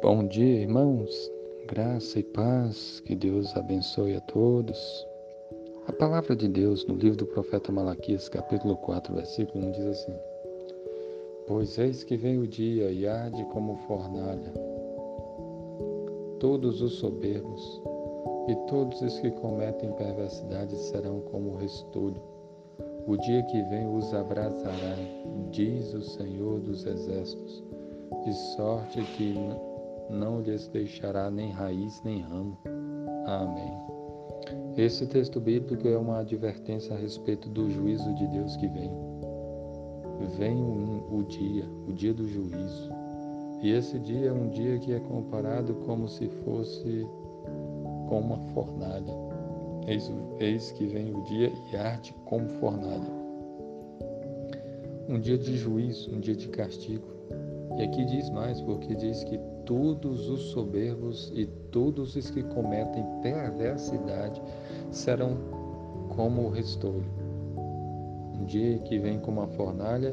Bom dia, irmãos. Graça e paz, que Deus abençoe a todos. A palavra de Deus no livro do profeta Malaquias, capítulo 4, versículo 1 diz assim: Pois eis que vem o dia e arde como fornalha. Todos os soberbos e todos os que cometem perversidade serão como restolho. O dia que vem os abrasará, diz o Senhor dos Exércitos, de sorte que não lhes deixará nem raiz nem ramo. Amém. Esse texto bíblico é uma advertência a respeito do juízo de Deus que vem. Vem o, dia, o dia do juízo. E esse dia é um dia que é comparado como se fosse com uma fornalha. Eis, eis que vem o dia e arde como fornalha. Um dia de juízo, um dia de castigo. E aqui diz mais, porque diz que todos os soberbos e todos os que cometem perversidade serão como o restolho. Um dia que vem como uma fornalha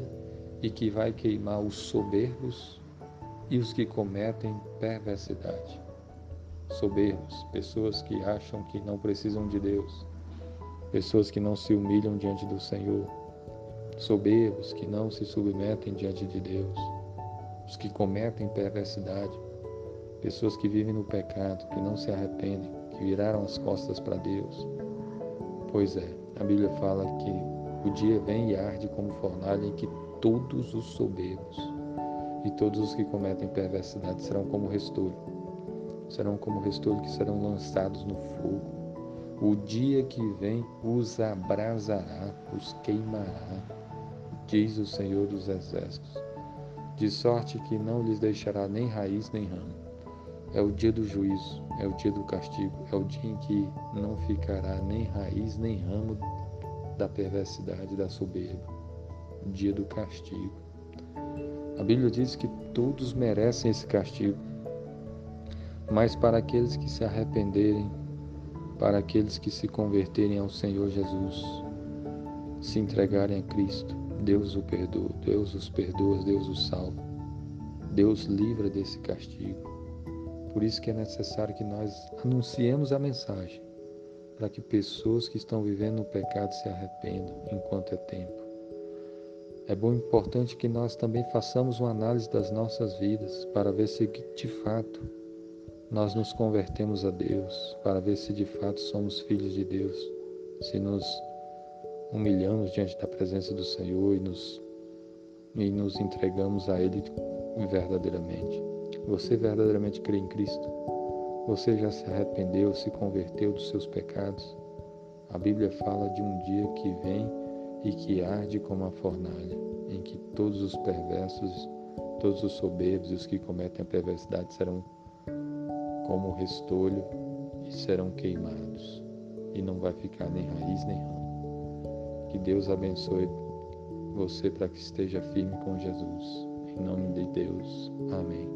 e que vai queimar os soberbos e os que cometem perversidade. Soberbos, pessoas que acham que não precisam de Deus, pessoas que não se humilham diante do Senhor, soberbos que não se submetem diante de Deus, os que cometem perversidade, pessoas que vivem no pecado, que não se arrependem, que viraram as costas para Deus. Pois é, a Bíblia fala que o dia vem e arde como fornalha em que todos os soberbos e todos os que cometem perversidade serão como restolho. Serão como restolho que serão lançados no fogo. O dia que vem os abrasará, os queimará, diz o Senhor dos Exércitos, de sorte que não lhes deixará nem raiz nem ramo. É o dia do juízo, é o dia do castigo, é o dia em que não ficará nem raiz nem ramo da perversidade da soberba. Dia do castigo. A Bíblia diz que todos merecem esse castigo, mas para aqueles que se arrependerem, para aqueles que se converterem ao Senhor Jesus, se entregarem a Cristo, Deus o perdoa, Deus os perdoa, Deus os salva. Deus livra desse castigo. Por isso que é necessário que nós anunciemos a mensagem, para que pessoas que estão vivendo no pecado se arrependam enquanto é tempo. É bom importante que nós também façamos uma análise das nossas vidas para ver se de fato nós nos convertemos a Deus, para ver se de fato somos filhos de Deus, se nos humilhamos diante da presença do Senhor e nos, e nos entregamos a Ele verdadeiramente. Você verdadeiramente crê em Cristo? Você já se arrependeu, se converteu dos seus pecados? A Bíblia fala de um dia que vem e que arde como a fornalha, em que todos os perversos, todos os soberbos e os que cometem a perversidade serão como restolho e serão queimados, e não vai ficar nem raiz nem ramo. Que Deus abençoe você para que esteja firme com Jesus. Em nome de Deus. Amém.